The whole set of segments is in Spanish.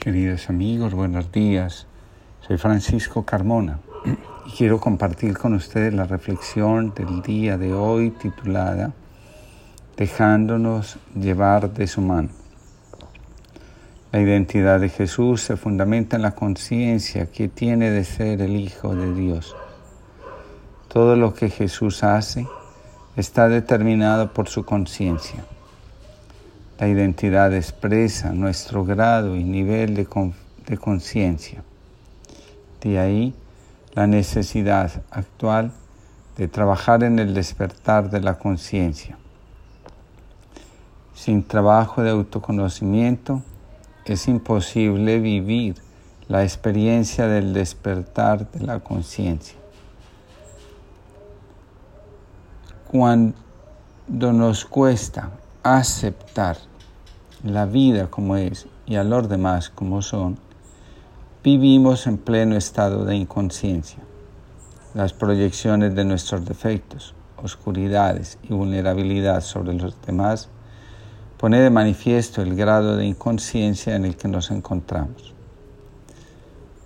Queridos amigos, buenos días. Soy Francisco Carmona y quiero compartir con ustedes la reflexión del día de hoy titulada Dejándonos llevar de su mano. La identidad de Jesús se fundamenta en la conciencia que tiene de ser el Hijo de Dios. Todo lo que Jesús hace está determinado por su conciencia. La identidad expresa nuestro grado y nivel de, conciencia. De ahí la necesidad actual de trabajar en el despertar de la conciencia. Sin trabajo de autoconocimiento es imposible vivir la experiencia del despertar de la conciencia. Cuando nos cuesta aceptar la vida como es y a los demás como son, vivimos en pleno estado de inconsciencia. Las proyecciones de nuestros defectos, oscuridades y vulnerabilidad sobre los demás pone de manifiesto el grado de inconsciencia en el que nos encontramos.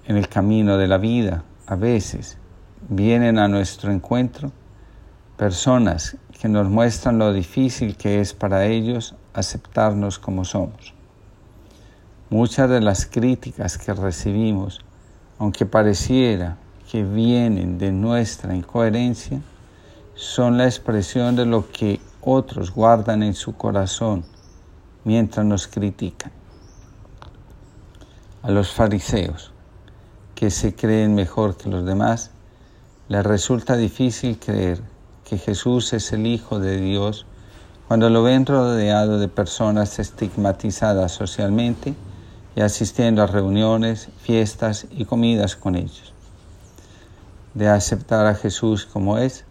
En el camino de la vida, a veces, vienen a nuestro encuentro personas que nos muestran lo difícil que es para ellos aceptarnos como somos. Muchas de las críticas que recibimos, aunque pareciera que vienen de nuestra incoherencia, son la expresión de lo que otros guardan en su corazón mientras nos critican. A los fariseos, que se creen mejor que los demás, les resulta difícil creer que Jesús es el Hijo de Dios cuando lo ven rodeado de personas estigmatizadas socialmente y asistiendo a reuniones, fiestas y comidas con ellos. De aceptar a Jesús como es,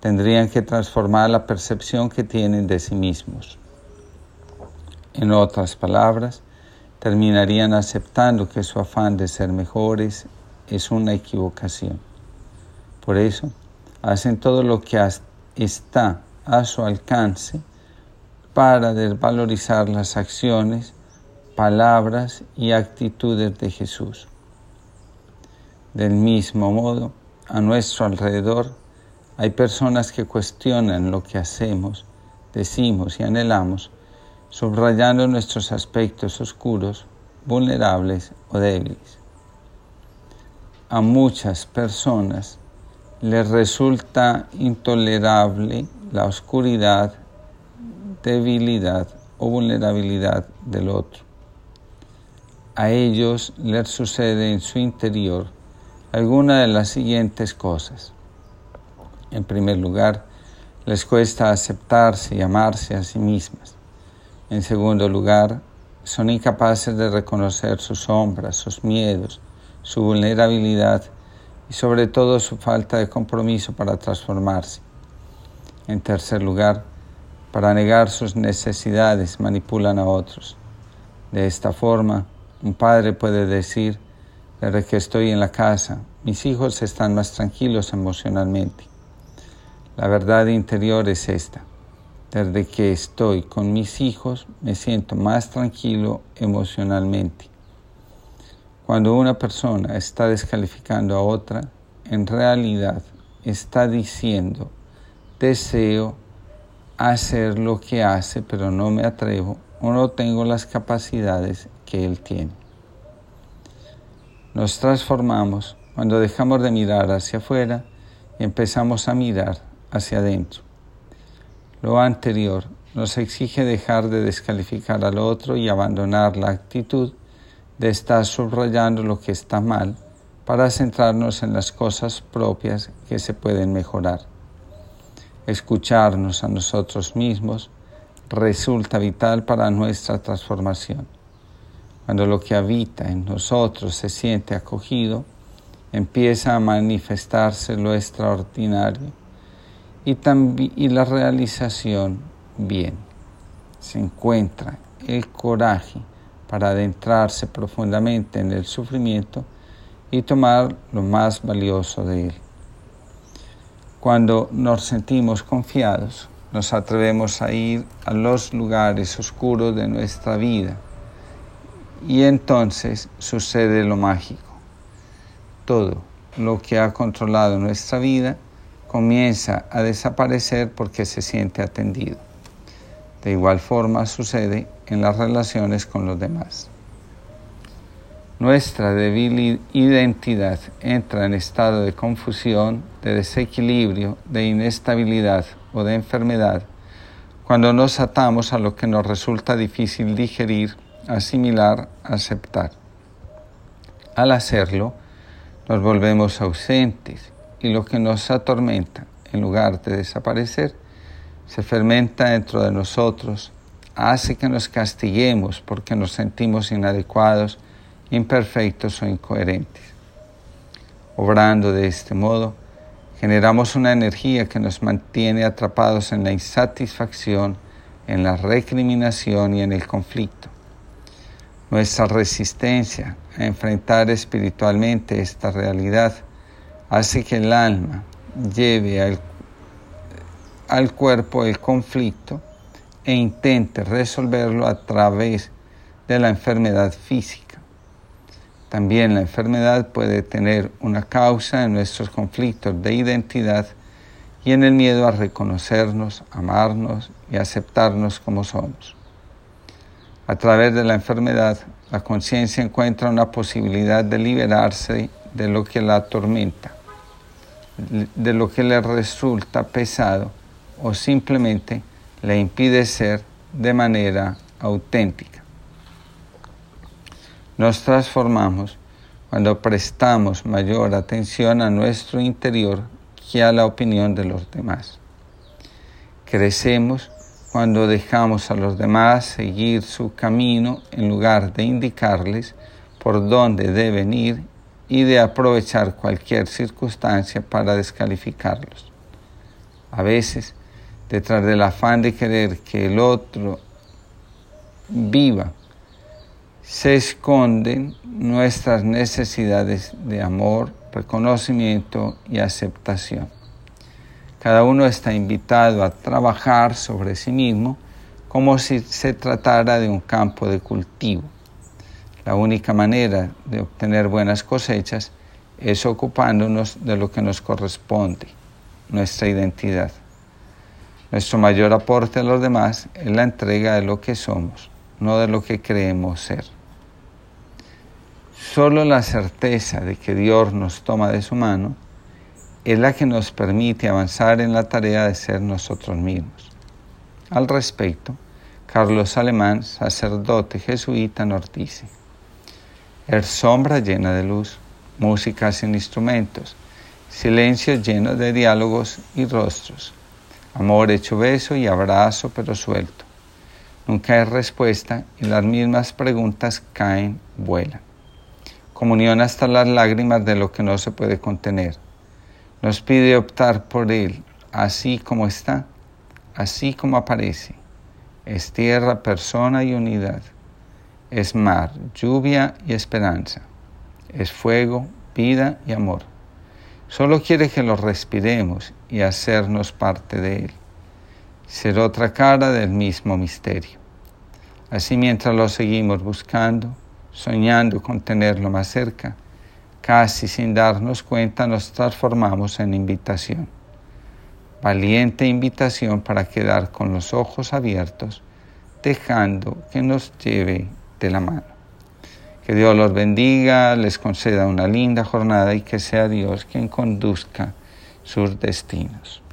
tendrían que transformar la percepción que tienen de sí mismos. En otras palabras, terminarían aceptando que su afán de ser mejores es una equivocación. Por eso, hacen todo lo que está a su alcance para desvalorizar las acciones, palabras y actitudes de Jesús. Del mismo modo, a nuestro alrededor hay personas que cuestionan lo que hacemos, decimos y anhelamos, subrayando nuestros aspectos oscuros, vulnerables o débiles. A muchas personas les resulta intolerable la oscuridad, debilidad o vulnerabilidad del otro. A ellos les sucede en su interior alguna de las siguientes cosas. En primer lugar, les cuesta aceptarse y amarse a sí mismas. En segundo lugar, son incapaces de reconocer sus sombras, sus miedos, su vulnerabilidad y sobre todo su falta de compromiso para transformarse. En tercer lugar, para negar sus necesidades manipulan a otros. De esta forma, un padre puede decir, desde que estoy en la casa, mis hijos están más tranquilos emocionalmente. La verdad interior es esta. Desde que estoy con mis hijos me siento más tranquilo emocionalmente. Cuando una persona está descalificando a otra, en realidad está diciendo, deseo hacer lo que hace, pero no me atrevo o no tengo las capacidades que él tiene. Nos transformamos cuando dejamos de mirar hacia afuera y empezamos a mirar hacia adentro. Lo anterior nos exige dejar de descalificar al otro y abandonar la actitud de estar subrayando lo que está mal para centrarnos en las cosas propias que se pueden mejorar. Escucharnos a nosotros mismos resulta vital para nuestra transformación. Cuando lo que habita en nosotros se siente acogido, empieza a manifestarse lo extraordinario y, y la realización bien. Se encuentra el coraje para adentrarse profundamente en el sufrimiento y tomar lo más valioso de él. Cuando nos sentimos confiados, nos atrevemos a ir a los lugares oscuros de nuestra vida Y entonces sucede lo mágico. Todo lo que ha controlado nuestra vida comienza a desaparecer porque se siente atendido. De igual forma sucede en las relaciones con los demás. Nuestra débil identidad entra en estado de confusión, de desequilibrio, de inestabilidad o de enfermedad cuando nos atamos a lo que nos resulta difícil digerir, asimilar, aceptar. Al hacerlo, nos volvemos ausentes y lo que nos atormenta, en lugar de desaparecer, se fermenta dentro de nosotros, hace que nos castiguemos porque nos sentimos inadecuados, imperfectos o incoherentes. Obrando de este modo, generamos una energía que nos mantiene atrapados en la insatisfacción, en la recriminación y en el conflicto. Nuestra resistencia a enfrentar espiritualmente esta realidad hace que el alma lleve al al cuerpo el conflicto e intente resolverlo a través de la enfermedad física. También la enfermedad puede tener una causa en nuestros conflictos de identidad y en el miedo a reconocernos, amarnos y aceptarnos como somos. A través de la enfermedad, la conciencia encuentra una posibilidad de liberarse de lo que la atormenta, de lo que le resulta pesado o simplemente le impide ser de manera auténtica. Nos transformamos cuando prestamos mayor atención a nuestro interior que a la opinión de los demás. Crecemos cuando dejamos a los demás seguir su camino en lugar de indicarles por dónde deben ir y de aprovechar cualquier circunstancia para descalificarlos. A veces detrás del afán de querer que el otro viva, se esconden nuestras necesidades de amor, reconocimiento y aceptación. Cada uno está invitado a trabajar sobre sí mismo como si se tratara de un campo de cultivo. La única manera de obtener buenas cosechas es ocupándonos de lo que nos corresponde, nuestra identidad. Nuestro mayor aporte a los demás es la entrega de lo que somos, no de lo que creemos ser. Solo la certeza de que Dios nos toma de su mano es la que nos permite avanzar en la tarea de ser nosotros mismos. Al respecto, Carlos Alemán, sacerdote jesuita, nos dice, el sombra llena de luz, música sin instrumentos, silencio lleno de diálogos y rostros, Amor hecho beso y abrazo pero suelto. Nunca hay respuesta y las mismas preguntas caen, vuelan. Comunión hasta las lágrimas de lo que no se puede contener. Nos pide optar por Él, así como está, así como aparece. Es tierra, persona y unidad. Es mar, lluvia y esperanza. Es fuego, vida y amor. Solo quiere que lo respiremos y hacernos parte de Él, ser otra cara del mismo misterio. Así mientras lo seguimos buscando, soñando con tenerlo más cerca, casi sin darnos cuenta nos transformamos en invitación. Valiente invitación para quedar con los ojos abiertos, dejando que nos lleve de la mano. Que Dios los bendiga, les conceda una linda jornada y que sea Dios quien conduzca sus destinos.